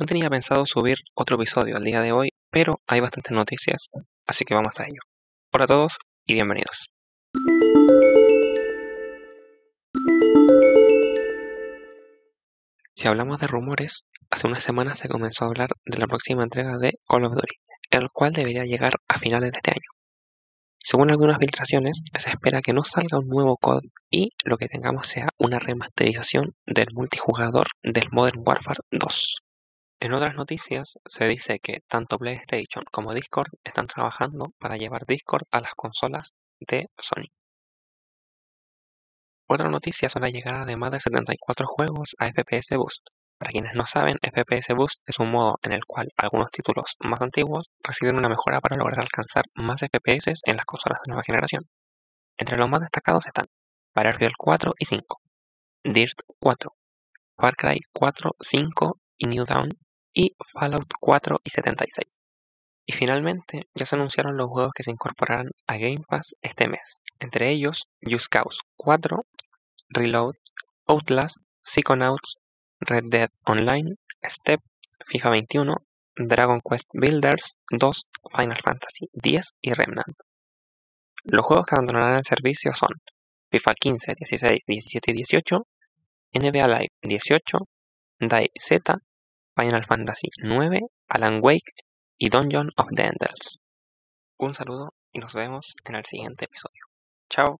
No tenía pensado subir otro episodio al día de hoy, pero hay bastantes noticias, así que vamos a ello. Hola a todos y bienvenidos. Si hablamos de rumores, hace unas semanas se comenzó a hablar de la próxima entrega de Call of Duty, el cual debería llegar a finales de este año. Según algunas filtraciones, se espera que no salga un nuevo COD y lo que tengamos sea una remasterización del multijugador del Modern Warfare 2. En otras noticias se dice que tanto PlayStation como Discord están trabajando para llevar Discord a las consolas de Sony. Otra noticia son la llegada de más de 74 juegos a FPS Boost. Para quienes no saben, FPS Boost es un modo en el cual algunos títulos más antiguos reciben una mejora para lograr alcanzar más FPS en las consolas de nueva generación. Entre los más destacados están Battlefield 4 y 5, Dirt 4, Far Cry 4, 5 y New Dawn y Fallout 4 y 76. Y finalmente ya se anunciaron los juegos que se incorporarán a Game Pass este mes, entre ellos Just Cause 4, Reload, Outlast, Psychonauts, Red Dead Online, Step, FIFA 21, Dragon Quest Builders 2, Final Fantasy X y Remnant. Los juegos que abandonarán el servicio son FIFA 15, 16, 17 y 18, NBA Live 18, DAI Z, Final Fantasy IX, Alan Wake y Dungeon of the Enders. Un saludo y nos vemos en el siguiente episodio. Chao.